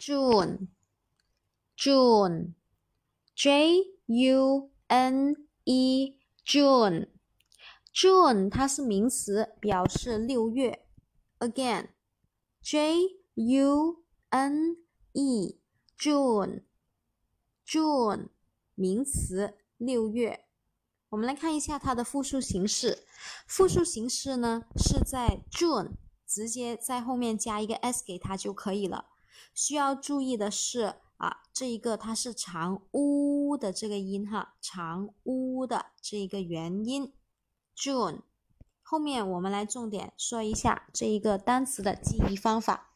June，June，J U N E，June，June 它是名词，表示六月。Again，J U N E，June，June 名词，六月。我们来看一下它的复数形式。复数形式呢，是在 June 直接在后面加一个 s 给它就可以了。需要注意的是啊，这一个它是长呜的这个音哈，长呜的这一个元音。June 后面我们来重点说一下这一个单词的记忆方法。